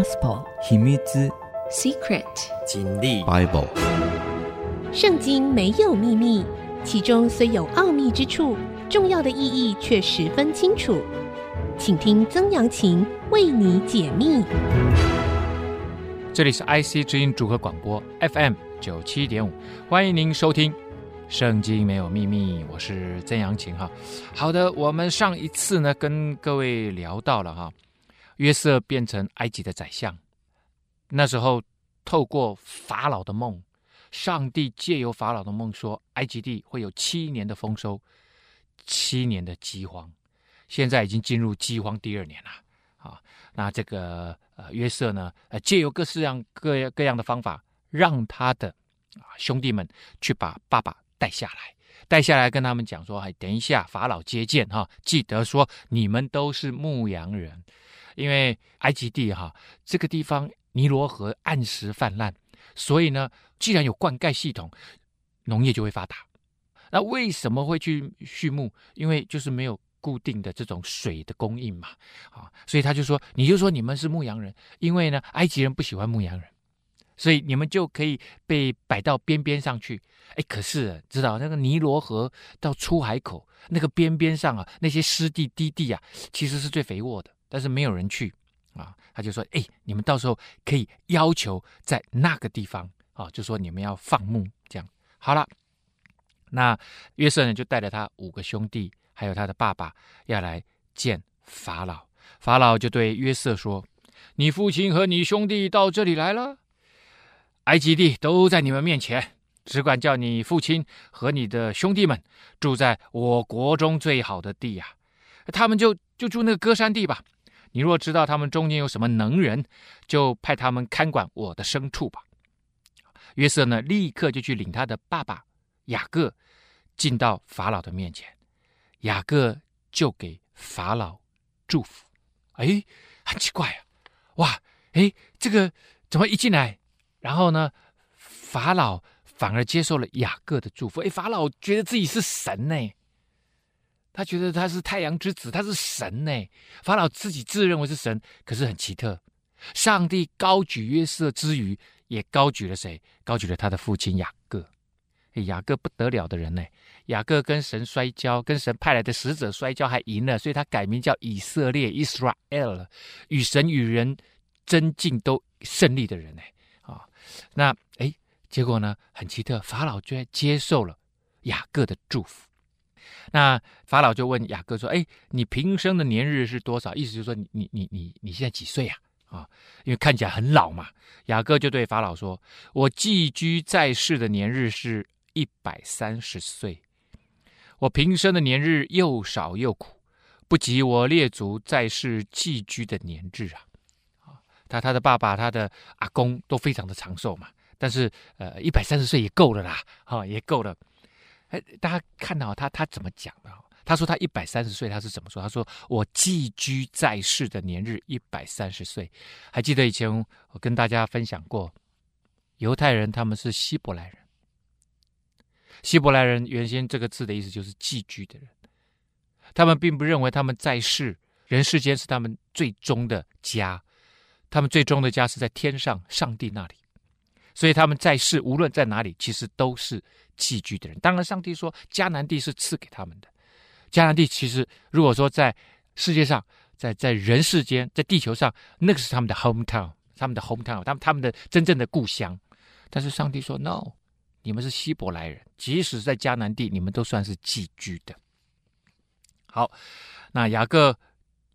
Gospel 秘密 Secret 经历 Bible 圣经没有秘密，其中虽有奥秘之处，重要的意义却十分清楚。请听曾阳晴为你解密。这里是 IC 之音组合广播 FM 九七点五，欢迎您收听《圣经没有秘密》，我是曾阳晴哈。好的，我们上一次呢跟各位聊到了哈。约瑟变成埃及的宰相，那时候透过法老的梦，上帝借由法老的梦说，埃及地会有七年的丰收，七年的饥荒。现在已经进入饥荒第二年了啊！那这个呃约瑟呢，呃借由各式各样各各样的方法，让他的啊兄弟们去把爸爸带下来，带下来跟他们讲说，哎，等一下法老接见哈，记得说你们都是牧羊人。因为埃及地哈这个地方尼罗河按时泛滥，所以呢，既然有灌溉系统，农业就会发达。那为什么会去畜牧？因为就是没有固定的这种水的供应嘛，啊，所以他就说，你就说你们是牧羊人，因为呢，埃及人不喜欢牧羊人，所以你们就可以被摆到边边上去。哎，可是知道那个尼罗河到出海口那个边边上啊，那些湿地低地啊，其实是最肥沃的。但是没有人去啊，他就说：“哎，你们到时候可以要求在那个地方啊，就说你们要放牧，这样好了。那约瑟呢，就带着他五个兄弟，还有他的爸爸，要来见法老。法老就对约瑟说：‘你父亲和你兄弟到这里来了，埃及地都在你们面前，只管叫你父亲和你的兄弟们住在我国中最好的地呀、啊，他们就就住那个歌山地吧。’你若知道他们中间有什么能人，就派他们看管我的牲畜吧。约瑟呢，立刻就去领他的爸爸雅各进到法老的面前，雅各就给法老祝福。哎，很奇怪啊，哇，哎，这个怎么一进来，然后呢，法老反而接受了雅各的祝福？哎，法老觉得自己是神呢。他觉得他是太阳之子，他是神呢。法老自己自认为是神，可是很奇特。上帝高举约瑟之余，也高举了谁？高举了他的父亲雅各。雅各不得了的人呢。雅各跟神摔跤，跟神派来的使者摔跤还赢了，所以他改名叫以色列 （Israel），与神与人争竞都胜利的人呢。啊，那哎，结果呢？很奇特，法老居然接受了雅各的祝福。那法老就问雅各说：“哎，你平生的年日是多少？意思就是说你，你你你你现在几岁呀？啊，因为看起来很老嘛。”雅各就对法老说：“我寄居在世的年日是一百三十岁。我平生的年日又少又苦，不及我列祖在世寄居的年日啊。”啊，他他的爸爸、他的阿公都非常的长寿嘛，但是呃，一百三十岁也够了啦，哈，也够了。哎，大家看到他他怎么讲的？他说他一百三十岁，他是怎么说？他说我寄居在世的年日一百三十岁。还记得以前我跟大家分享过，犹太人他们是希伯来人。希伯来人原先这个字的意思就是寄居的人，他们并不认为他们在世人世间是他们最终的家，他们最终的家是在天上上帝那里。所以他们在世，无论在哪里，其实都是寄居的人。当然，上帝说迦南地是赐给他们的。迦南地其实，如果说在世界上，在在人世间，在地球上，那个是他们的 hometown，他们的 hometown，他们他们的真正的故乡。但是上帝说，no，你们是希伯来人，即使在迦南地，你们都算是寄居的。好，那雅各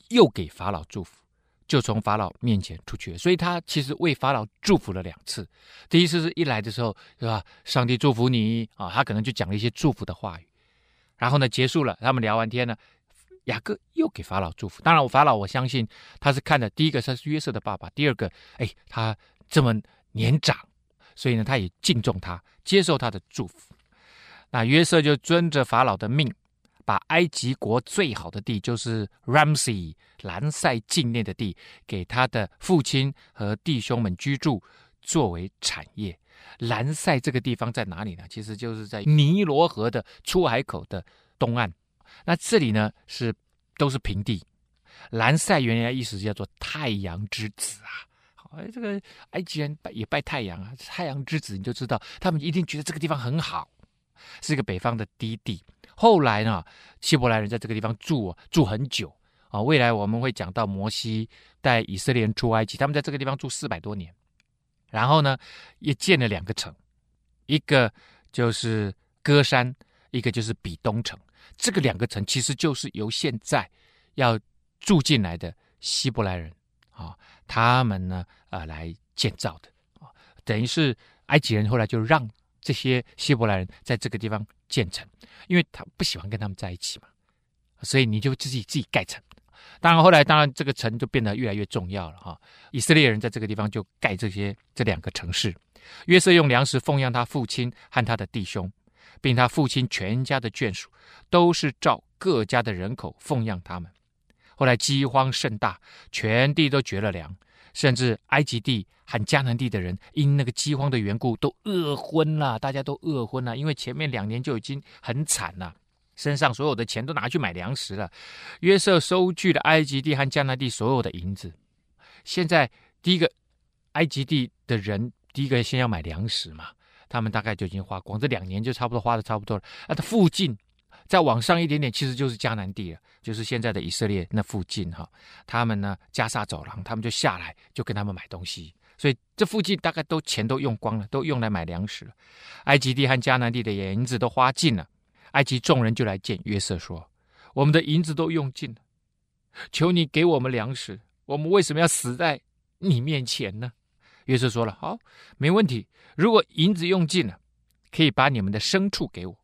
又给法老祝福。就从法老面前出去，所以他其实为法老祝福了两次。第一次是一来的时候，是吧？上帝祝福你啊，他可能就讲了一些祝福的话语。然后呢，结束了，他们聊完天呢，雅各又给法老祝福。当然，我法老我相信他是看的，第一个他是约瑟的爸爸，第二个，哎，他这么年长，所以呢，他也敬重他，接受他的祝福。那约瑟就遵着法老的命。把埃及国最好的地，就是 Ramsey 兰塞境内的地，给他的父亲和弟兄们居住，作为产业。兰塞这个地方在哪里呢？其实就是在尼罗河的出海口的东岸。那这里呢是都是平地。兰塞原来意思叫做太阳之子啊，哎，这个埃及人拜也拜太阳啊，太阳之子，你就知道他们一定觉得这个地方很好，是一个北方的低地。后来呢，希伯来人在这个地方住住很久啊。未来我们会讲到摩西带以色列人出埃及，他们在这个地方住四百多年。然后呢，也建了两个城，一个就是歌山，一个就是比东城。这个两个城其实就是由现在要住进来的希伯来人啊，他们呢呃来建造的啊，等于是埃及人后来就让这些希伯来人在这个地方建城，因为他不喜欢跟他们在一起嘛，所以你就自己自己盖城。当然后来当然这个城就变得越来越重要了哈。以色列人在这个地方就盖这些这两个城市。约瑟用粮食奉养他父亲和他的弟兄。并他父亲全家的眷属，都是照各家的人口奉养他们。后来饥荒甚大，全地都绝了粮，甚至埃及地和迦南地的人因那个饥荒的缘故都饿昏了。大家都饿昏了，因为前面两年就已经很惨了，身上所有的钱都拿去买粮食了。约瑟收据了埃及地和迦南地所有的银子。现在第一个埃及地的人，第一个先要买粮食嘛。他们大概就已经花光，这两年就差不多花的差不多了。啊，他附近再往上一点点，其实就是迦南地了，就是现在的以色列那附近哈。他们呢，加萨走廊，他们就下来就跟他们买东西，所以这附近大概都钱都用光了，都用来买粮食了。埃及地和迦南地的银子都花尽了，埃及众人就来见约瑟说：“我们的银子都用尽了，求你给我们粮食，我们为什么要死在你面前呢？”约瑟说了：“好，没问题。如果银子用尽了，可以把你们的牲畜给我，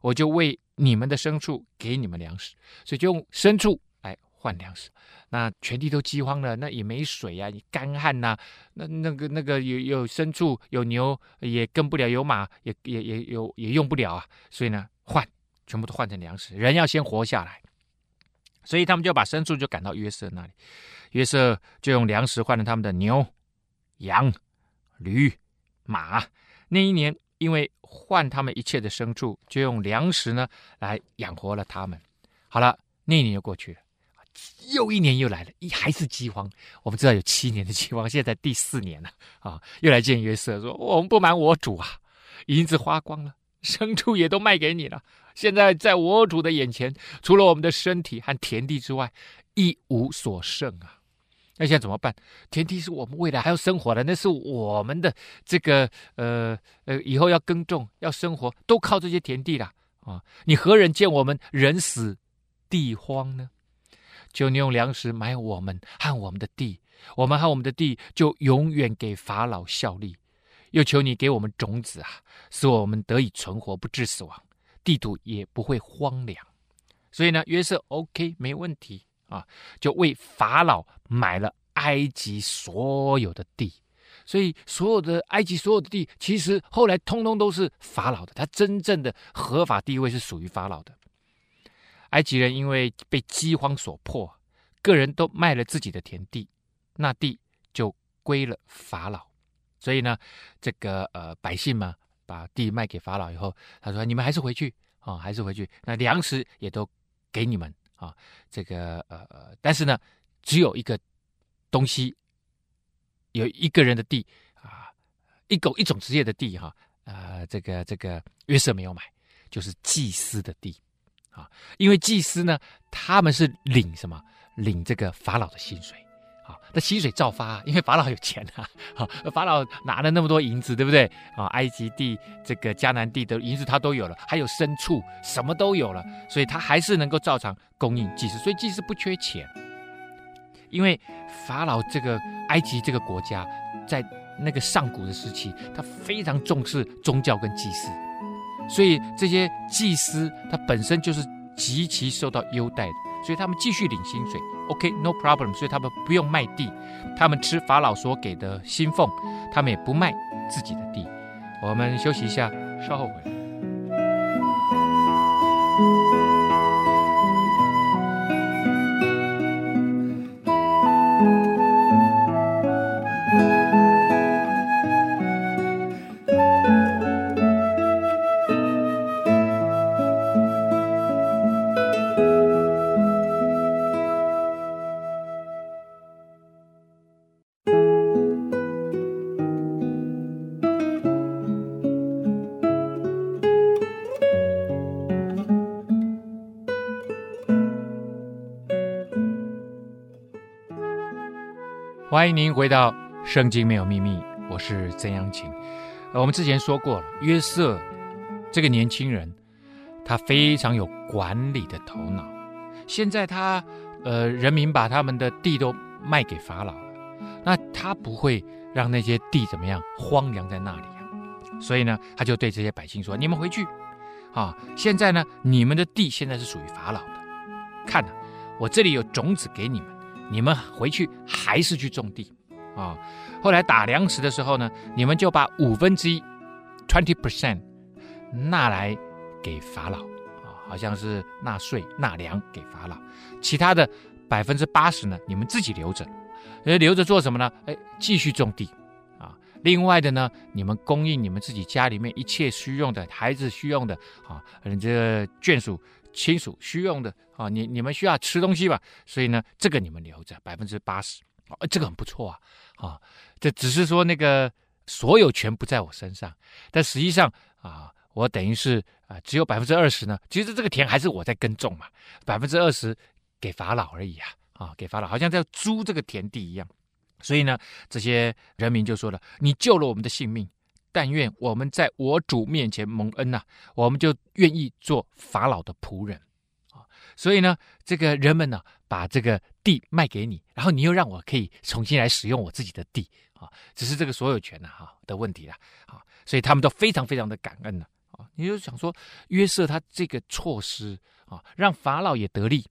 我就为你们的牲畜给你们粮食。所以就用牲畜来换粮食。那全地都饥荒了，那也没水呀、啊，你干旱呐、那那个那个有有牲畜有牛也跟不了，有马也也也有也用不了啊。所以呢，换全部都换成粮食。人要先活下来，所以他们就把牲畜就赶到约瑟那里。约瑟就用粮食换了他们的牛。”羊、驴、马，那一年因为换他们一切的牲畜，就用粮食呢来养活了他们。好了，那一年就过去了，又一年又来了，一还是饥荒。我们知道有七年的饥荒，现在第四年了啊！又来见约瑟说：“我们不瞒我主啊，银子花光了，牲畜也都卖给你了。现在在我主的眼前，除了我们的身体和田地之外，一无所剩啊。”那现在怎么办？田地是我们未来还要生活的，那是我们的这个呃呃，以后要耕种、要生活，都靠这些田地了啊！你何人见我们人死地荒呢？求你用粮食买我们和我们的地，我们和我们的地就永远给法老效力。又求你给我们种子啊，使我们得以存活，不致死亡，地土也不会荒凉。所以呢，约瑟 OK，没问题。啊，就为法老买了埃及所有的地，所以所有的埃及所有的地，其实后来通通都是法老的。他真正的合法地位是属于法老的。埃及人因为被饥荒所迫，个人都卖了自己的田地，那地就归了法老。所以呢，这个呃百姓嘛，把地卖给法老以后，他说：“你们还是回去啊，还是回去。那粮食也都给你们。”啊，这个呃呃，但是呢，只有一个东西，有一个人的地啊，一狗一种职业的地哈，呃，这个这个约瑟没有买，就是祭司的地啊，因为祭司呢，他们是领什么？领这个法老的薪水。那薪水照发，因为法老有钱啊，啊，法老拿了那么多银子，对不对？啊，埃及地、这个迦南地的银子他都有了，还有牲畜，什么都有了，所以他还是能够照常供应祭司，所以祭司不缺钱。因为法老这个埃及这个国家，在那个上古的时期，他非常重视宗教跟祭司，所以这些祭司他本身就是极其受到优待的。所以他们继续领薪水，OK，no problem。所以他们不用卖地，他们吃法老所给的薪俸，他们也不卖自己的地。我们休息一下，稍后回来。欢迎您回到《圣经没有秘密》，我是曾阳晴。我们之前说过了，约瑟这个年轻人，他非常有管理的头脑。现在他呃，人民把他们的地都卖给法老了，那他不会让那些地怎么样荒凉在那里啊？所以呢，他就对这些百姓说：“你们回去啊！现在呢，你们的地现在是属于法老的。看呐，我这里有种子给你们。”你们回去还是去种地，啊，后来打粮食的时候呢，你们就把五分之一，twenty percent，纳来给法老，啊，好像是纳税纳粮给法老，其他的百分之八十呢，你们自己留着，呃，留着做什么呢？哎，继续种地，啊，另外的呢，你们供应你们自己家里面一切需用的，孩子需用的，啊，你这眷属。亲属需用的啊，你你们需要吃东西吧，所以呢，这个你们留着百分之八十，哦，这个很不错啊，啊，这只是说那个所有权不在我身上，但实际上啊，我等于是啊，只有百分之二十呢，其实这个田还是我在耕种嘛，百分之二十给法老而已啊，啊，给法老，好像在租这个田地一样，所以呢，这些人民就说了，你救了我们的性命。但愿我们在我主面前蒙恩呐、我们就愿意做法老的仆人啊。所以呢，这个人们呢，把这个地卖给你，然后你又让我可以重新来使用我自己的地啊。只是这个所有权呐哈的问题了啊。所以他们都非常非常的感恩呢啊。你就想说，约瑟他这个措施啊，让法老也得利，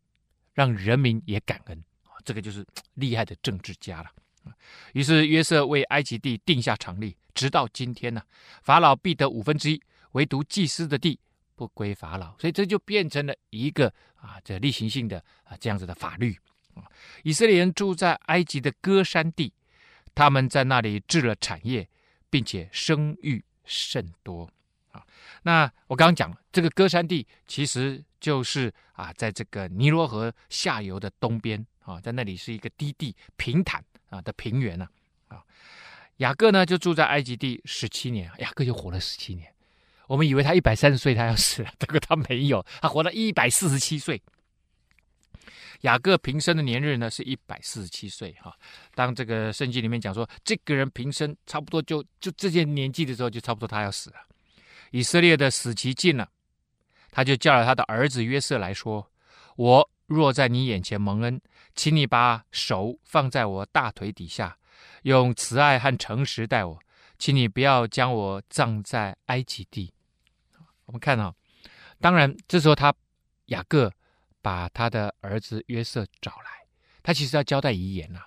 让人民也感恩啊。这个就是厉害的政治家了。于是约瑟为埃及地定下常例。直到今天呢，法老必得五分之一，唯独祭司的地不归法老，所以这就变成了一个啊，这例行性的啊这样子的法律啊。以色列人住在埃及的歌山地，他们在那里置了产业，并且生育甚多啊。那我刚刚讲了这个歌山地，其实就是啊，在这个尼罗河下游的东边啊，在那里是一个低地平坦啊的平原呢啊。雅各呢，就住在埃及地十七年，雅各就活了十七年。我们以为他一百三十岁他要死了，结果他没有，他活了一百四十七岁。雅各平生的年日呢，是一百四十七岁哈。当这个圣经里面讲说，这个人平生差不多就就这些年纪的时候，就差不多他要死了。以色列的死期近了，他就叫了他的儿子约瑟来说：“我若在你眼前蒙恩，请你把手放在我大腿底下。”用慈爱和诚实待我，请你不要将我葬在埃及地。我们看啊，当然这时候他雅各把他的儿子约瑟找来，他其实要交代遗言呐。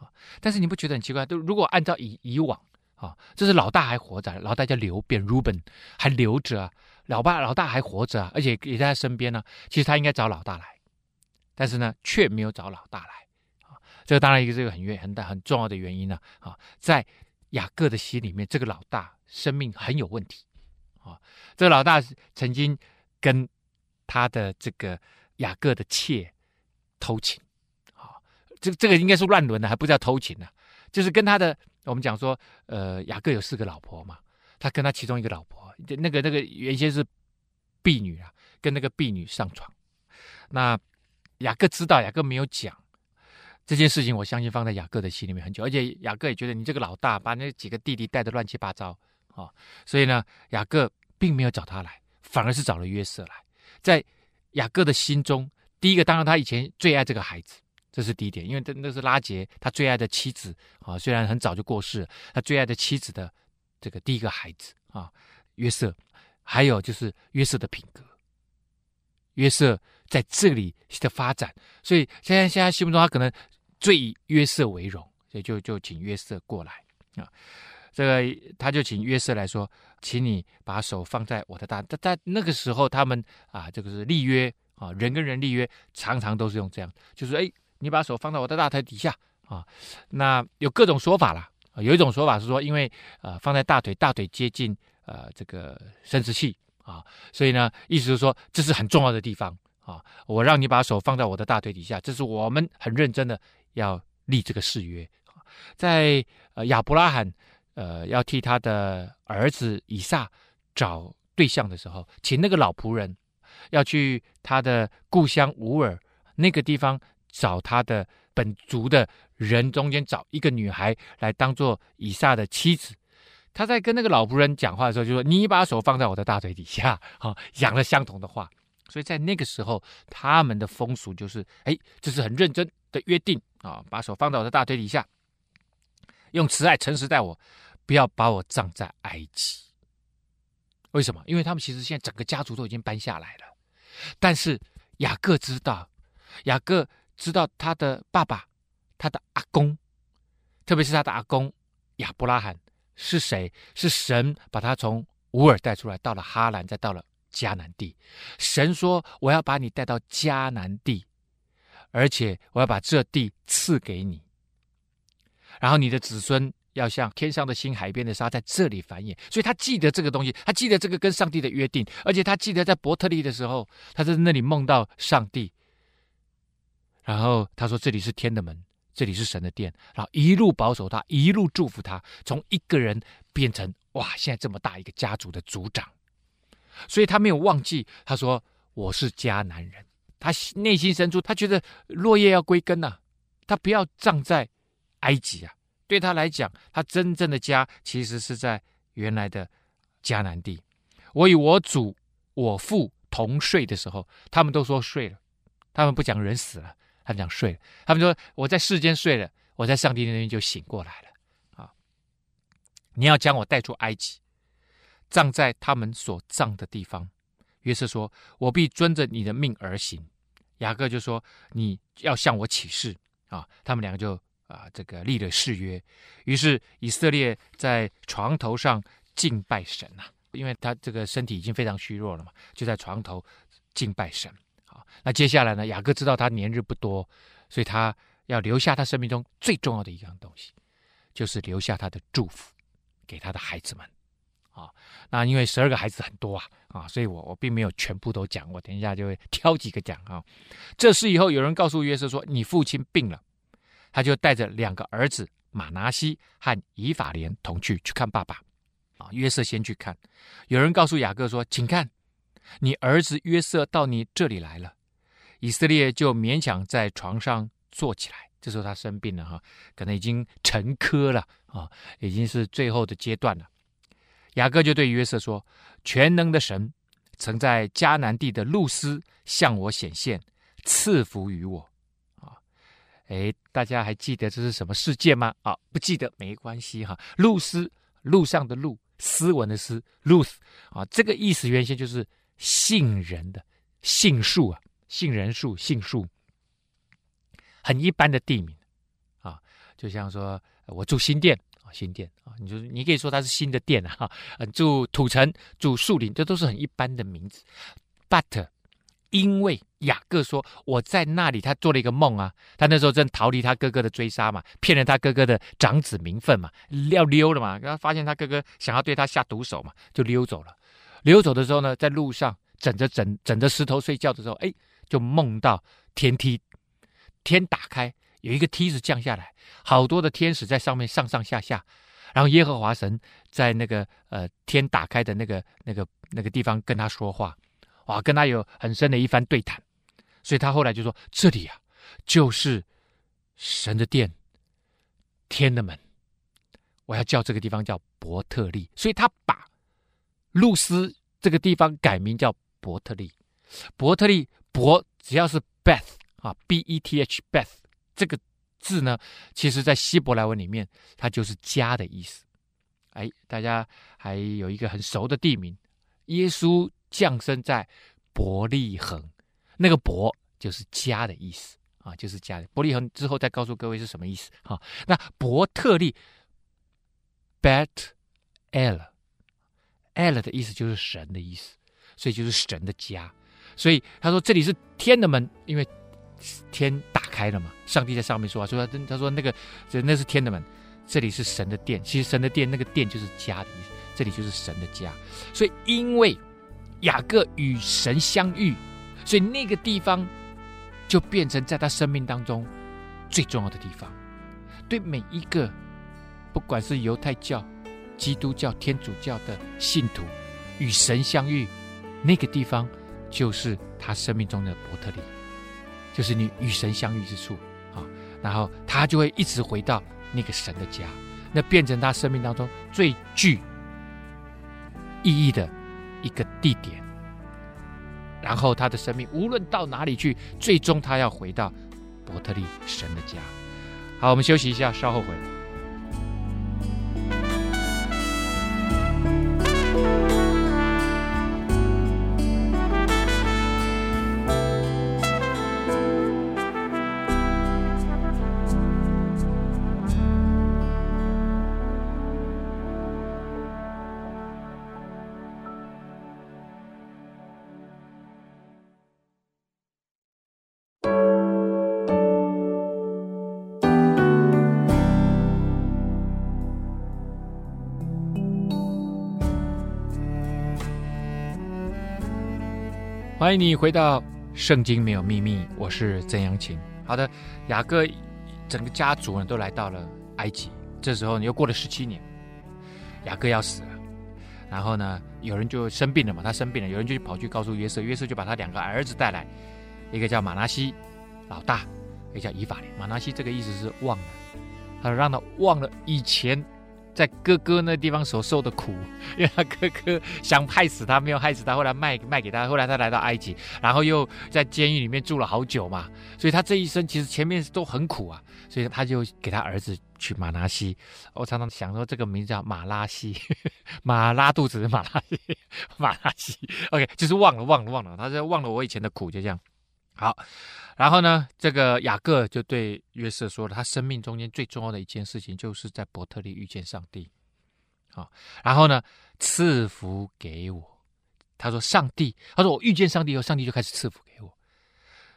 啊，但是你不觉得很奇怪？都如果按照以以往啊，这是老大还活着，老大叫流便 Ruben 还留着啊，老爸老大还活着啊，而且也在他身边呢。其实他应该找老大来，但是呢，却没有找老大来啊。这个当然一个是一个很原很大很重要的原因呢啊，在雅各的心里面，这个老大生命很有问题啊。这个老大曾经跟他的这个雅各的妾偷情啊，这这个应该是乱伦的，还不叫偷情呢，就是跟他的我们讲说，呃，雅各有四个老婆嘛，他跟他其中一个老婆，那个那个原先是婢女啊，跟那个婢女上床，那雅各知道，雅各没有讲。这件事情，我相信放在雅各的心里面很久，而且雅各也觉得你这个老大把那几个弟弟带得乱七八糟啊，所以呢，雅各并没有找他来，反而是找了约瑟来。在雅各的心中，第一个当然他以前最爱这个孩子，这是第一点，因为这那是拉杰他最爱的妻子啊，虽然很早就过世了，他最爱的妻子的这个第一个孩子啊，约瑟，还有就是约瑟的品格，约瑟在这里的发展，所以现在现在心目中他可能。最以约瑟为荣，所以就就请约瑟过来啊。这个他就请约瑟来说，请你把手放在我的大。在在那个时候，他们啊，这个是立约啊，人跟人立约，常常都是用这样，就是哎，你把手放在我的大腿底下啊。那有各种说法啦，有一种说法是说，因为啊，放在大腿，大腿接近呃这个生殖器啊，所以呢，意思是说这是很重要的地方啊。我让你把手放在我的大腿底下，这是我们很认真的。要立这个誓约，在呃亚伯拉罕呃要替他的儿子以撒找对象的时候，请那个老仆人要去他的故乡乌尔那个地方找他的本族的人中间找一个女孩来当做以撒的妻子。他在跟那个老仆人讲话的时候，就说：“你把手放在我的大腿底下。”啊，讲了相同的话。所以在那个时候，他们的风俗就是：哎，这是很认真的约定啊，把手放到我的大腿底下，用慈爱、诚实待我，不要把我葬在埃及。为什么？因为他们其实现在整个家族都已经搬下来了，但是雅各知道，雅各知道他的爸爸，他的阿公，特别是他的阿公亚伯拉罕。是谁？是神把他从乌尔带出来，到了哈兰，再到了迦南地。神说：“我要把你带到迦南地，而且我要把这地赐给你。然后你的子孙要像天上的星、海边的沙，在这里繁衍。”所以他记得这个东西，他记得这个跟上帝的约定，而且他记得在伯特利的时候，他在那里梦到上帝。然后他说：“这里是天的门。”这里是神的殿，然后一路保守他，一路祝福他，从一个人变成哇，现在这么大一个家族的族长，所以他没有忘记。他说：“我是迦南人。”他内心深处，他觉得落叶要归根呐、他不要葬在埃及啊。对他来讲，他真正的家其实是在原来的迦南地。我与我祖、我父同睡的时候，他们都说睡了，他们不讲人死了。他们讲睡了，他们说我在世间睡了，我在上帝那边就醒过来了。啊，你要将我带出埃及，葬在他们所葬的地方。约瑟说：“我必遵着你的命而行。”雅各就说：“你要向我起誓。”啊，他们两个就啊这个立了誓约。于是以色列在床头上敬拜神呐、因为他这个身体已经非常虚弱了嘛，就在床头敬拜神。啊那接下来呢？雅各知道他年日不多，所以他要留下他生命中最重要的一样东西，就是留下他的祝福给他的孩子们。啊，那因为十二个孩子很多啊，啊，所以我我并没有全部都讲，我等一下就会 挑几个讲啊。这事以后，有人告诉约瑟说：“你父亲病了。”他就带着两个儿子马拿西和以法莲同去去看爸爸。啊，约瑟先去看。有人告诉雅各说：“请看，你儿子约瑟到你这里来了。”以色列就勉强在床上坐起来。这时候他生病了哈，可能已经沉疴了啊，已经是最后的阶段了。雅各就对约瑟说：“全能的神曾在迦南地的路斯向我显现，赐福于我。”啊，哎，大家还记得这是什么事件吗？啊，不记得没关系哈。路斯，路上的路，斯文的斯，路斯啊，这个意思原先就是杏仁的杏树啊。杏仁树、杏树，很一般的地名啊，就像说我住新店，新店啊，你就你可以说它是新的店啊，住土城、住树林，这都是很一般的名字。But 因为雅各说我在那里，他做了一个梦啊，他那时候正逃离他哥哥的追杀嘛，骗了他哥哥的长子名分嘛，要溜了嘛，然后发现他哥哥想要对他下毒手嘛，就溜走了。溜走的时候呢，在路上枕着枕枕着石头睡觉的时候，哎。就梦到天梯，天打开，有一个梯子降下来，好多的天使在上面上上下下，然后耶和华神在那个呃天打开的那个那个那个地方跟他说话，哇，跟他有很深的一番对谈，所以他后来就说：“这里啊，就是神的殿，天的门，我要叫这个地方叫伯特利。”所以他把露丝这个地方改名叫伯特利，伯特利。伯只要是 Beth 啊，B E T H Beth 这个字呢，其实在希伯来文里面，它就是家的意思。哎，大家还有一个很熟的地名，耶稣降生在伯利恒，那个伯就是家的意思啊，就是家的。伯利恒之后再告诉各位是什么意思啊？那伯特利 Bet El，El 的意思就是神的意思，所以就是神的家。所以他说这里是天的门，因为天开了嘛。上帝在上面说话，说他他说那个这那是天的门，这里是神的殿。其实神的殿那个殿就是家的意思，这里就是神的家。所以因为雅各与神相遇，所以那个地方就变成在他生命当中最重要的地方。对每一个不管是犹太教、基督教、天主教的信徒，与神相遇那个地方。就是他生命中的伯特利，就是你与神相遇之处啊。然后他就会一直回到那个神的家，那变成他生命当中最具意义的一个地点。然后他的生命无论到哪里去，最终他要回到伯特利神的家。好，我们休息一下，稍后回来。欢迎你回到《圣经没有秘密》，我是曾阳晴。好的，雅各整个家族呢都来到了埃及。这时候你又过了十七年，雅各要死了。然后呢，有人就生病了嘛，他生病了，有人就跑去告诉约瑟，约瑟就把他两个儿子带来，一个叫马拿西，老大；一个叫以法莲。马拿西这个意思是忘了，他说让他忘了以前。在哥哥那地方所受的苦，因为他哥哥想害死他，没有害死他，后来卖卖给他，后来他来到埃及，然后又在监狱里面住了好久嘛，所以他这一生其实前面都很苦啊，所以他就给他儿子取马拿西。我常常想说这个名字叫马拉西，马拉肚子的马拉西，马拉西。OK，就是忘了忘了忘了，他就忘了我以前的苦，就这样。好。然后呢，这个雅各就对约瑟说了，他生命中间最重要的一件事情，就是在伯特利遇见上帝。好，然后呢，赐福给我。他说：“上帝，他说我遇见上帝以后，上帝就开始赐福给我。”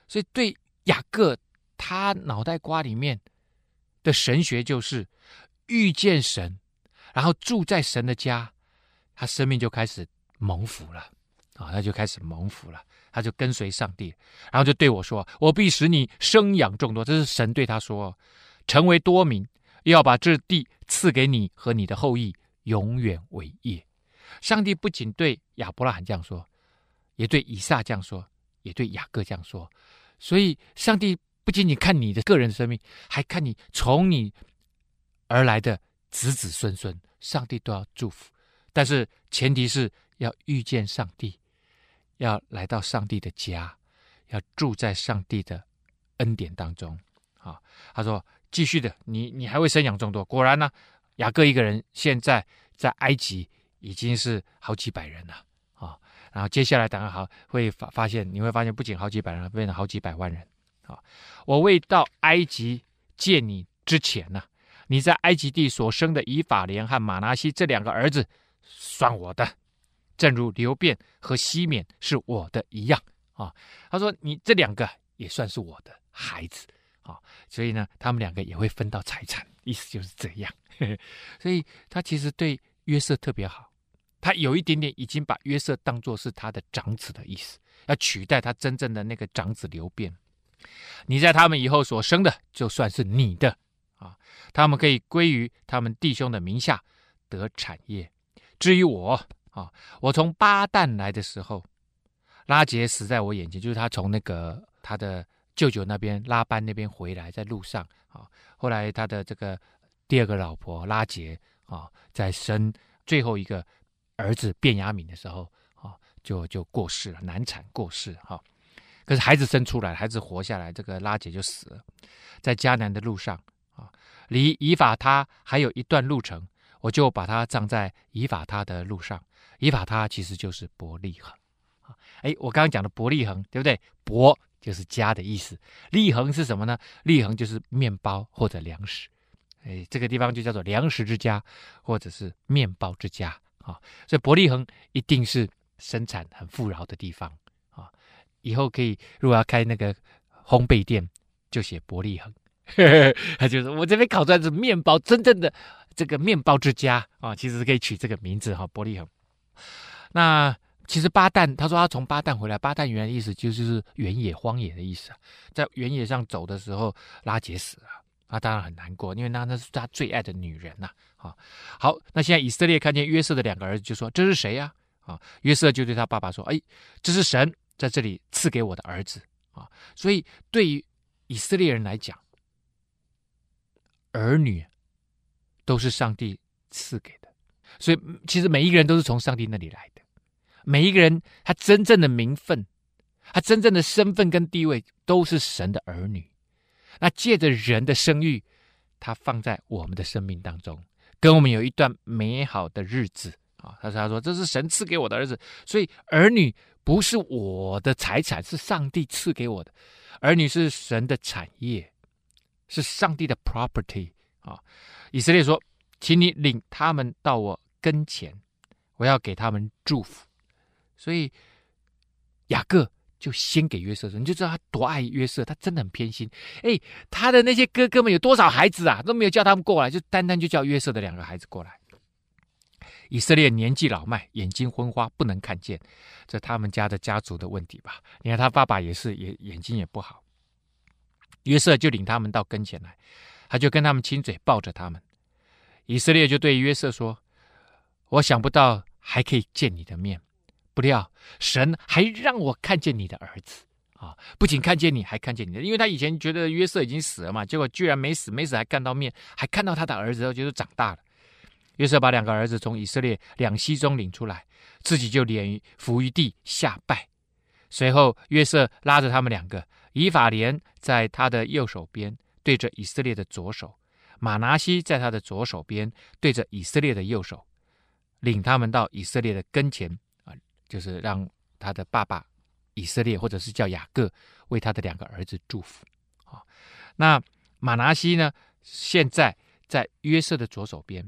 所以对雅各，他脑袋瓜里面的神学就是遇见神，然后住在神的家，他生命就开始蒙福了。啊，他就开始蒙福了。他就跟随上帝，然后就对我说：“我必使你生养众多。”这是神对他说：“成为多民，要把这地赐给你和你的后裔，永远为业。”上帝不仅对亚伯拉罕这样说，也对以撒这样说，也对雅各这样说。所以，上帝不仅仅看你的个人生命，还看你从你而来的子子孙孙，上帝都要祝福。但是，前提是要遇见上帝。要来到上帝的家，要住在上帝的恩典当中。啊，他说：“继续的，你你还会生养众多。”果然呢，雅各一个人现在在埃及已经是好几百人了。啊，然后接下来当然好会发发现，你会发现不仅好几百人，变成好几百万人。啊，我未到埃及见你之前呢，你在埃及地所生的以法莲和玛拿西这两个儿子，算我的。正如流便和西缅是我的一样啊，他说你这两个也算是我的孩子啊，所以呢，他们两个也会分到财产，意思就是这样。所以他其实对约瑟特别好，他有一点点已经把约瑟当作是他的长子的意思，要取代他真正的那个长子流便。你在他们以后所生的，就算是你的啊，他们可以归于他们弟兄的名下得产业。至于我。啊！我从巴旦来的时候，拉杰死在我眼前，就是他从那个他的舅舅那边拉班那边回来，在路上啊。后来他的这个第二个老婆拉杰啊，在生最后一个儿子便雅悯的时候啊，就就过世了，难产过世哈。可是孩子生出来，孩子活下来，这个拉杰就死了，在迦南的路上啊，离以法他还有一段路程，我就把他葬在以法他的路上。以法他其实就是伯利恒啊，哎，我刚刚讲的伯利恒对不对？伯就是家的意思，利恒是什么呢？利恒就是面包或者粮食，哎，这个地方就叫做粮食之家，或者是面包之家啊。所以伯利恒一定是生产很富饶的地方啊。以后可以如果要开那个烘焙店，就写伯利恒，他就是我这边烤出来是面包，真正的这个面包之家啊，其实是可以取这个名字哈，伯利恒。那其实巴旦，他说他从巴旦回来，巴旦原来的意思就是原野、荒野的意思啊。在原野上走的时候，拉结死了，他当然很难过，因为那那是他最爱的女人呐。啊，好，那现在以色列看见约瑟的两个儿子，就说这是谁呀？啊，约瑟就对他爸爸说：“哎，这是神在这里赐给我的儿子啊。”所以对于以色列人来讲，儿女都是上帝赐给，所以其实每一个人都是从上帝那里来的。每一个人他真正的名分，他真正的身份跟地位，都是神的儿女。那借着人的生育，他放在我们的生命当中，跟我们有一段美好的日子啊。他说：“他说这是神赐给我的儿子，所以儿女不是我的财产，是上帝赐给我的。儿女是神的产业，是上帝的 property 啊。”以色列说：“请你领他们到我跟前，我要给他们祝福。”所以雅各。就先给约瑟说，你就知道他多爱约瑟，他真的很偏心。哎，他的那些哥哥们有多少孩子啊？都没有叫他们过来，就单单就叫约瑟的两个孩子过来。以色列年纪老迈，眼睛昏花，不能看见，这他们家的家族的问题吧？你看他爸爸也是，也眼睛也不好。约瑟就领他们到跟前来，他就跟他们亲嘴，抱着他们。以色列就对约瑟说：“我想不到还可以见你的面。”不料神还让我看见你的儿子啊！不仅看见你，还看见你的，因为他以前觉得约瑟已经死了嘛，结果居然没死，没死还看到面，还看到他的儿子，后就是长大了。约瑟把两个儿子从以色列两栖中领出来，自己就脸伏于地下拜。随后约瑟拉着他们两个，以法莲在他的右手边，对着以色列的左手；马拿西在他的左手边，对着以色列的右手，领他们到以色列的跟前啊。就是让他的爸爸以色列，或者是叫雅各，为他的两个儿子祝福啊。那马拿西呢？现在在约瑟的左手边。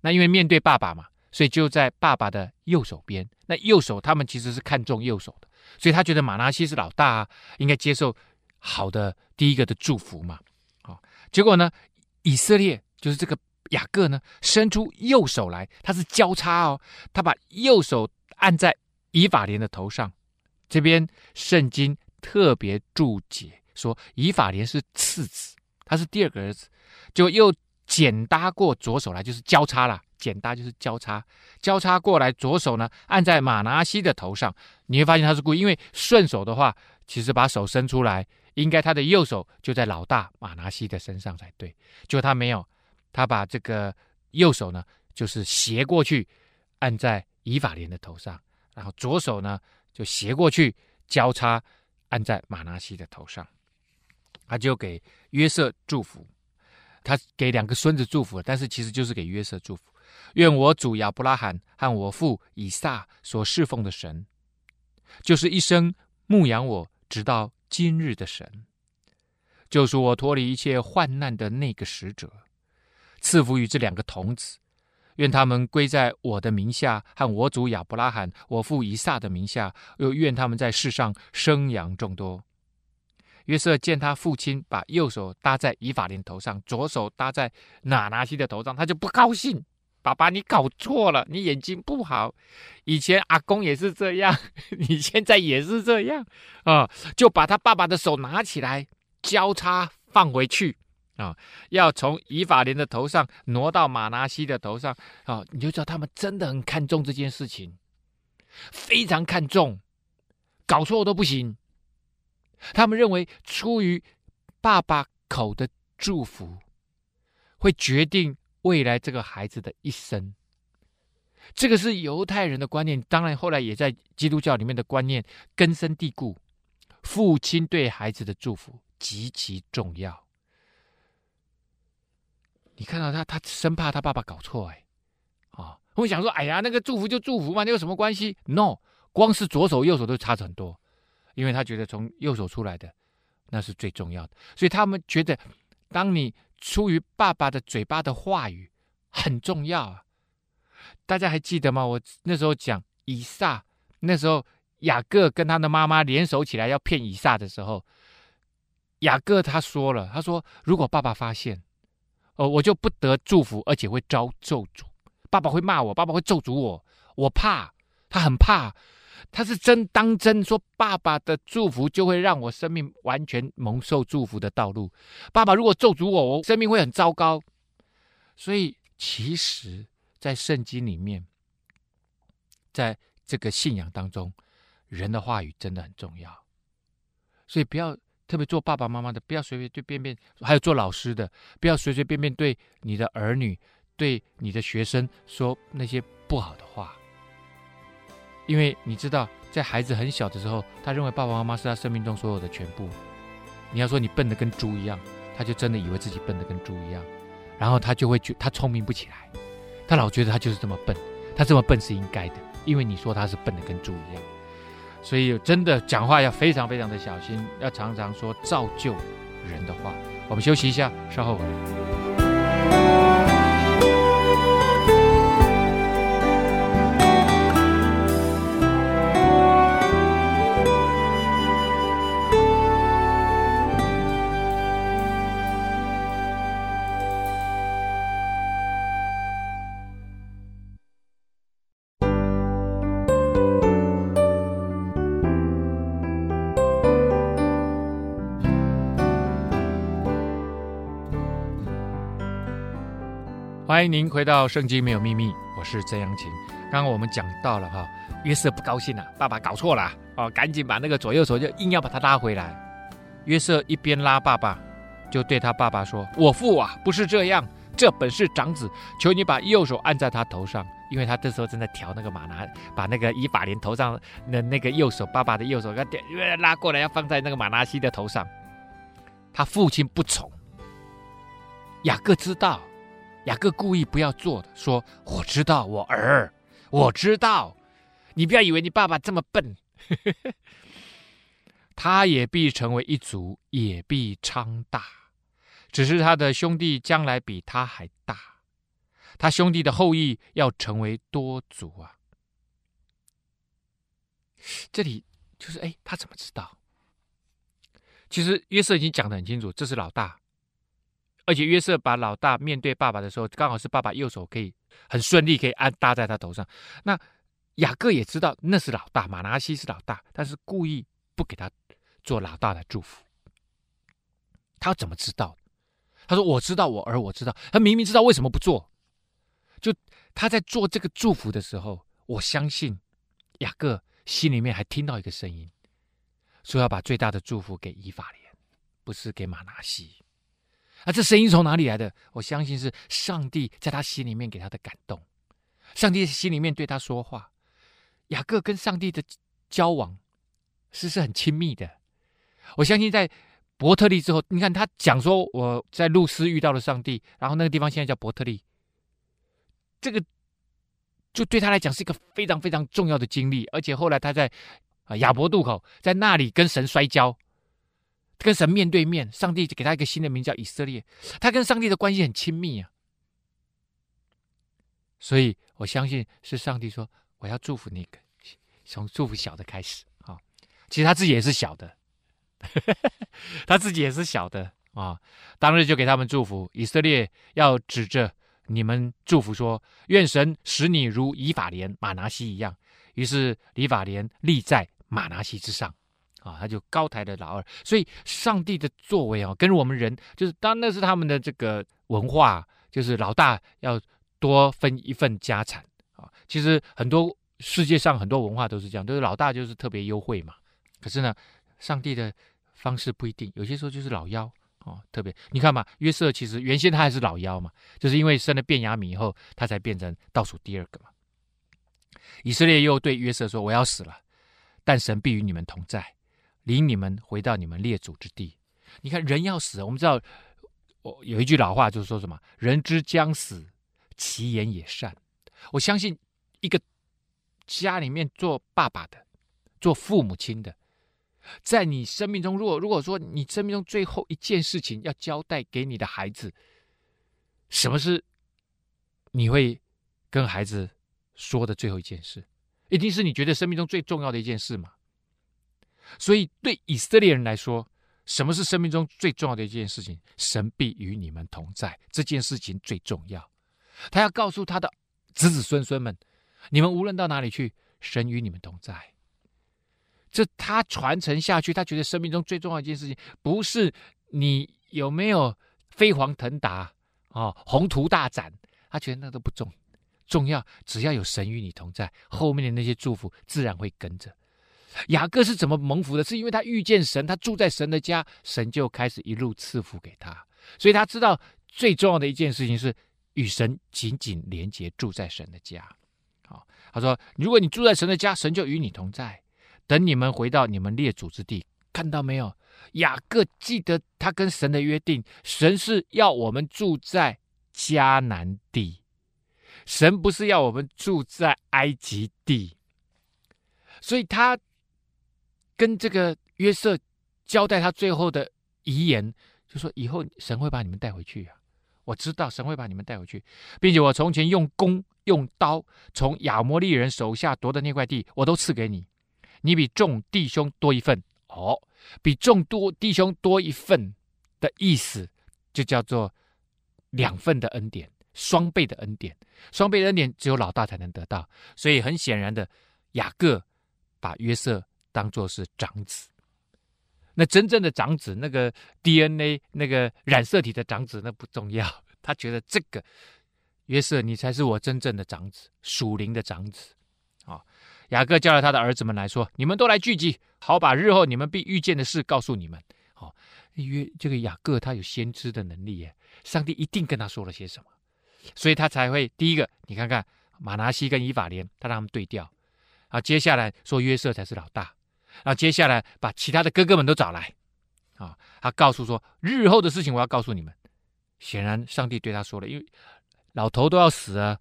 那因为面对爸爸嘛，所以就在爸爸的右手边。那右手他们其实是看重右手的，所以他觉得马拿西是老大啊，应该接受好的第一个的祝福嘛。啊，结果呢，以色列就是这个雅各呢，伸出右手来，他是交叉哦，他把右手。按在以法莲的头上，这边圣经特别注解说，以法莲是次子，他是第二个儿子，就又剪搭过左手来，就是交叉了。剪搭就是交叉，交叉过来，左手呢按在马拿西的头上，你会发现他是故意，因为顺手的话，其实把手伸出来，应该他的右手就在老大马拿西的身上才对，就他没有，他把这个右手呢，就是斜过去按在。以法莲的头上，然后左手呢就斜过去交叉按在玛拿西的头上，他就给约瑟祝福，他给两个孙子祝福，但是其实就是给约瑟祝福。愿我主亚伯拉罕和我父以撒所侍奉的神，就是一生牧养我直到今日的神，救赎我脱离一切患难的那个使者，赐福于这两个童子。愿他们归在我的名下，和我主亚伯拉罕、我父以撒的名下。又愿他们在世上生养众多。约瑟见他父亲把右手搭在以法莲头上，左手搭在玛拿西的头上，他就不高兴。爸爸，你搞错了，你眼睛不好。以前阿公也是这样，你现在也是这样啊！就把他爸爸的手拿起来，交叉放回去。啊，要从以法莲的头上挪到玛拿西的头上啊，你就知道他们真的很看重这件事情，非常看重，搞错都不行。他们认为出于爸爸口的祝福，会决定未来这个孩子的一生。这个是犹太人的观念，当然后来也在基督教里面的观念根深蒂固。父亲对孩子的祝福极其重要。你看到他，他生怕他爸爸搞错哎，啊，我想说，哎呀，那个祝福就祝福嘛，那有什么关系？No，光是左手右手都差很多，因为他觉得从右手出来的那是最重要的，所以他们觉得，当你出于爸爸的嘴巴的话语很重要啊。大家还记得吗？我那时候讲以撒，那时候雅各跟他的妈妈联手起来要骗以撒的时候，雅各他说了，他说如果爸爸发现。呃，我就不得祝福，而且会遭咒诅。爸爸会骂我，爸爸会咒诅我，我怕，他很怕，他是真当真说，爸爸的祝福就会让我生命完全蒙受祝福的道路。爸爸如果咒诅我，我生命会很糟糕。所以，其实，在圣经里面，在这个信仰当中，人的话语真的很重要。所以，不要特别做爸爸妈妈的，不要随随便便，还有做老师的，不要随随便便对你的儿女、对你的学生说那些不好的话。因为你知道，在孩子很小的时候，他认为爸爸妈妈是他生命中所有的全部。你要说你笨得跟猪一样，他就真的以为自己笨得跟猪一样，然后他就会觉他聪明不起来，他老觉得他就是这么笨，他这么笨是应该的，因为你说他是笨得跟猪一样。所以真的讲话要非常非常的小心，要常常说造就人的话。我们休息一下，稍后回来。欢迎您回到《圣经没有秘密》，我是曾阳晴。刚刚我们讲到了哈，约瑟不高兴了，爸爸搞错了哦，赶紧把那个左右手就硬要把他拉回来。约瑟一边拉爸爸，就对他爸爸说：“我父啊，不是这样，这本是长子，求你把右手按在他头上，因为他这时候正在调那个马拿，把那个以法莲头上的那个右手，爸爸的右手，给他拉过来，要放在那个马拿西的头上。他父亲不从，雅各知道。”雅各故意不要做的，说：“我知道，我儿，我知道，你不要以为你爸爸这么笨，他也必成为一族，也必昌大。只是他的兄弟将来比他还大，他兄弟的后裔要成为多族啊。”这里就是，哎，他怎么知道？其实约瑟已经讲得很清楚，这是老大。而且约瑟把老大面对爸爸的时候，刚好是爸爸右手可以很顺利可以按搭在他头上。那雅各也知道那是老大，马拿西是老大，但是故意不给他做老大的祝福。他怎么知道？他说：“我知道，我儿，我知道。”他明明知道，为什么不做？就他在做这个祝福的时候，我相信雅各心里面还听到一个声音，说要把最大的祝福给以法莲，不是给马拿西。啊，这声音从哪里来的？我相信是上帝在他心里面给他的感动，上帝心里面对他说话。雅各跟上帝的交往是是很亲密的。我相信在伯特利之后，你看他讲说我在路斯遇到了上帝，然后那个地方现在叫伯特利，这个就对他来讲是一个非常非常重要的经历。而且后来他在啊雅伯渡口，在那里跟神摔跤。跟神面对面，上帝给他一个新的名叫以色列。他跟上帝的关系很亲密啊，所以我相信是上帝说我要祝福你，从祝福小的开始啊。其实他自己也是小的，他自己也是小的啊。当日就给他们祝福，以色列要指着你们祝福说：愿神使你如以法莲、玛拿西一样。于是以法莲立在玛拿西之上。啊，他就高抬了老二，所以上帝的作为啊，跟我们人就是，当那是他们的这个文化，就是老大要多分一份家产啊。其实很多世界上很多文化都是这样，就是老大就是特别优惠嘛。可是呢，上帝的方式不一定，有些时候就是老幺哦，特别你看嘛，约瑟其实原先他还是老幺嘛，就是因为生了便雅悯以后，他才变成倒数第二个嘛。以色列又对约瑟说：“我要死了，但神必与你们同在。”领你们回到你们列祖之地。你看，人要死，我们知道，我有一句老话就是说什么：“人之将死，其言也善。”我相信，一个家里面做爸爸的、做父母亲的，在你生命中，如果如果说你生命中最后一件事情要交代给你的孩子，什么是你会跟孩子说的最后一件事？一定是你觉得生命中最重要的一件事嘛？所以，对以色列人来说，什么是生命中最重要的一件事情？神必与你们同在，这件事情最重要。他要告诉他的子子孙孙们：你们无论到哪里去，神与你们同在。这他传承下去，他觉得生命中最重要一件事情，不是你有没有飞黄腾达啊、哦，宏图大展，他觉得那都不重重要，只要有神与你同在，后面的那些祝福自然会跟着。雅各是怎么蒙福的？是因为他遇见神，他住在神的家，神就开始一路赐福给他。所以他知道最重要的一件事情是与神紧紧连结，住在神的家。好，他说：如果你住在神的家，神就与你同在。等你们回到你们列祖之地，看到没有？雅各记得他跟神的约定，神是要我们住在迦南地，神不是要我们住在埃及地。所以他跟这个约瑟交代他最后的遗言，就说以后神会把你们带回去啊！我知道神会把你们带回去，并且我从前用弓用刀从亚摩利人手下夺的那块地，我都赐给你。你比众弟兄多一份哦，比众多弟兄多一份的意思，就叫做两份的恩典，双倍的恩典，双倍的恩典只有老大才能得到。所以很显然的，雅各把约瑟当做是长子。那真正的长子，那个 DNA 那个染色体的长子，那不重要。他觉得这个约瑟，你才是我真正的长子，属灵的长子。啊雅各叫了他的儿子们来说：“你们都来聚集，好把日后你们必遇见的事告诉你们。”好，约这个雅各他有先知的能力耶，上帝一定跟他说了些什么，所以他才会第一个，你看看马拿西跟以法莲，他让他们对调，啊，接下来说约瑟才是老大，然后接下来把其他的哥哥们都找来，啊，他告诉说日后的事情我要告诉你们。显然上帝对他说了，因为老头都要死啊，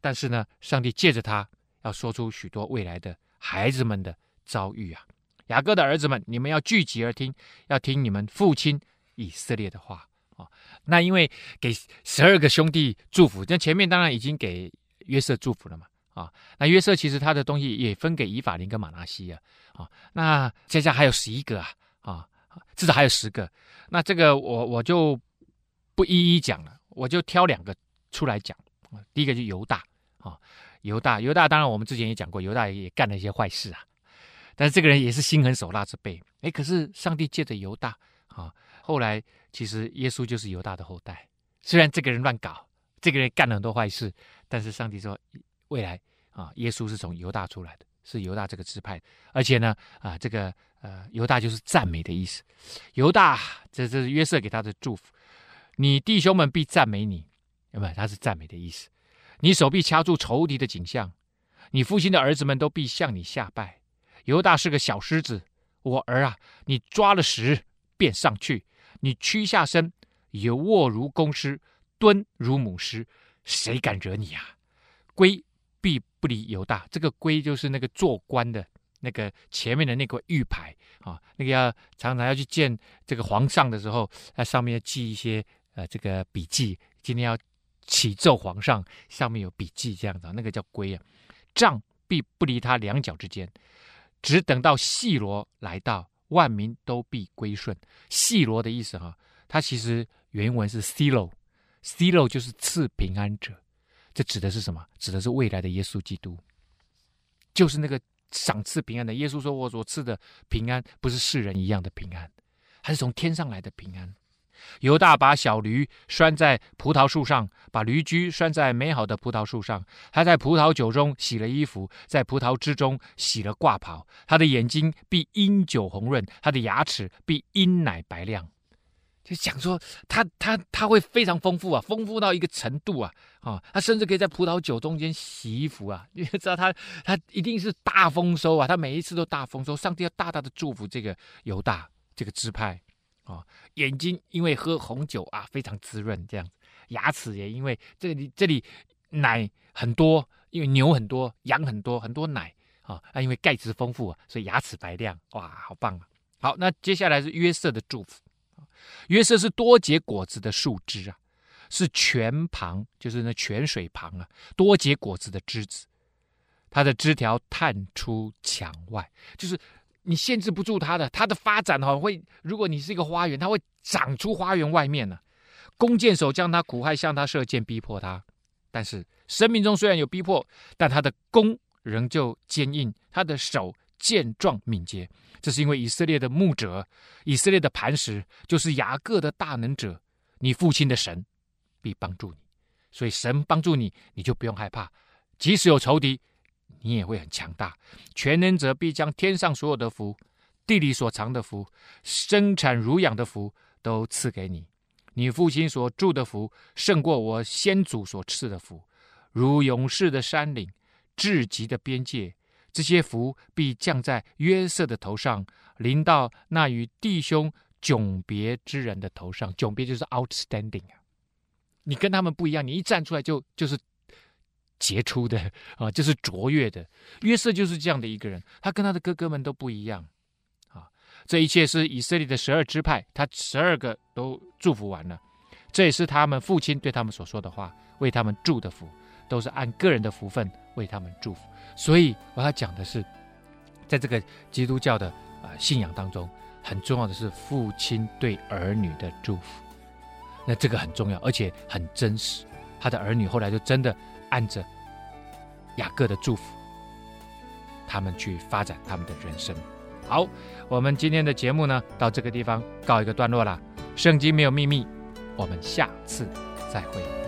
但是呢，上帝借着他。要说出许多未来的孩子们的遭遇啊！雅各的儿子们，你们要聚集而听，要听你们父亲以色列的话啊！那因为给十二个兄弟祝福，那前面当然已经给约瑟祝福了嘛啊！那约瑟其实他的东西也分给以法莲跟马拿西啊啊！那接下来还有十一个啊啊，至少还有十个。那这个我我就不一一讲了，我就挑两个出来讲。第一个就犹大啊。犹大，犹大，当然我们之前也讲过，犹大也干了一些坏事啊。但是这个人也是心狠手辣之辈。哎，可是上帝借着犹大啊，后来其实耶稣就是犹大的后代。虽然这个人乱搞，这个人干了很多坏事，但是上帝说未来啊，耶稣是从犹大出来的，是犹大这个支派。而且呢，啊，这个呃，犹大就是赞美的意思。犹大，这这是约瑟给他的祝福。你弟兄们必赞美你，有没有？他是赞美的意思。你手臂掐住仇敌的颈项，你父亲的儿子们都必向你下拜。犹大是个小狮子，我儿啊，你抓了食便上去，你屈下身，有卧如公狮，蹲如母狮，谁敢惹你啊？归必不离犹大，这个圭就是那个做官的那个前面的那个玉牌啊，那个要常常要去见这个皇上的时候，在上面要记一些呃这个笔记，今天要。启奏皇上，上面有笔记这样子，那个叫圭啊。杖必不离他两脚之间，只等到细罗来到，万民都必归顺。细罗的意思哈，它其实原文是 Silo，Silo 就是赐平安者。这指的是什么？指的是未来的耶稣基督，就是那个赏赐平安的。耶稣说：“我所赐的平安，不是世人一样的平安，还是从天上来的平安。”犹大把小驴拴在葡萄树上，把驴驹拴在美好的葡萄树上。他在葡萄酒中洗了衣服，在葡萄汁中洗了褂袍。他的眼睛必因酒红润，他的牙齿必因奶白亮。就讲说他他他会非常丰富啊，丰富到一个程度啊啊！他甚至可以在葡萄酒中间洗衣服啊，因为知道他他一定是大丰收啊，他每一次都大丰收。上帝要大大的祝福这个犹大这个支派。啊，眼睛因为喝红酒啊，非常滋润，这样；牙齿也因为这里这里奶很多，因为牛很多，羊很多，很多奶啊，啊，因为钙质丰富啊，所以牙齿白亮，哇，好棒啊！好，那接下来是约瑟的祝福。约瑟是多结果子的树枝啊，是泉旁，就是那泉水旁啊，多结果子的枝子，它的枝条探出墙外，就是。你限制不住它的，它的发展哈会，如果你是一个花园，它会长出花园外面呢、弓箭手将他苦害，向他射箭，逼迫他。但是生命中虽然有逼迫，但他的弓仍旧坚硬，他的手健壮敏捷。这是因为以色列的牧者，以色列的磐石，就是雅各的大能者，你父亲的神必帮助你。所以神帮助你，你就不用害怕，即使有仇敌你也会很强大。全能者必将天上所有的福、地里所藏的福、生产乳养的福都赐给你。你父亲所住的福，胜过我先祖所赐的福，如勇士的山岭、至极的边界。这些福必降在约瑟的头上，临到那与弟兄迥别之人的头上。迥别就是 outstanding 啊，你跟他们不一样，你一站出来就就是杰出的啊，就是卓越的。约瑟就是这样的一个人，他跟他的哥哥们都不一样啊。这一切是以色列的十二支派，他十二个都祝福完了，这也是他们父亲对他们所说的话，为他们祝的福，都是按个人的福分为他们祝福。所以我要讲的是，在这个基督教的、呃、信仰当中，很重要的是父亲对儿女的祝福。那这个很重要，而且很真实。他的儿女后来就真的按着雅各的祝福，他们去发展他们的人生。好，我们今天的节目呢，到这个地方告一个段落了。圣经没有秘密，我们下次再会。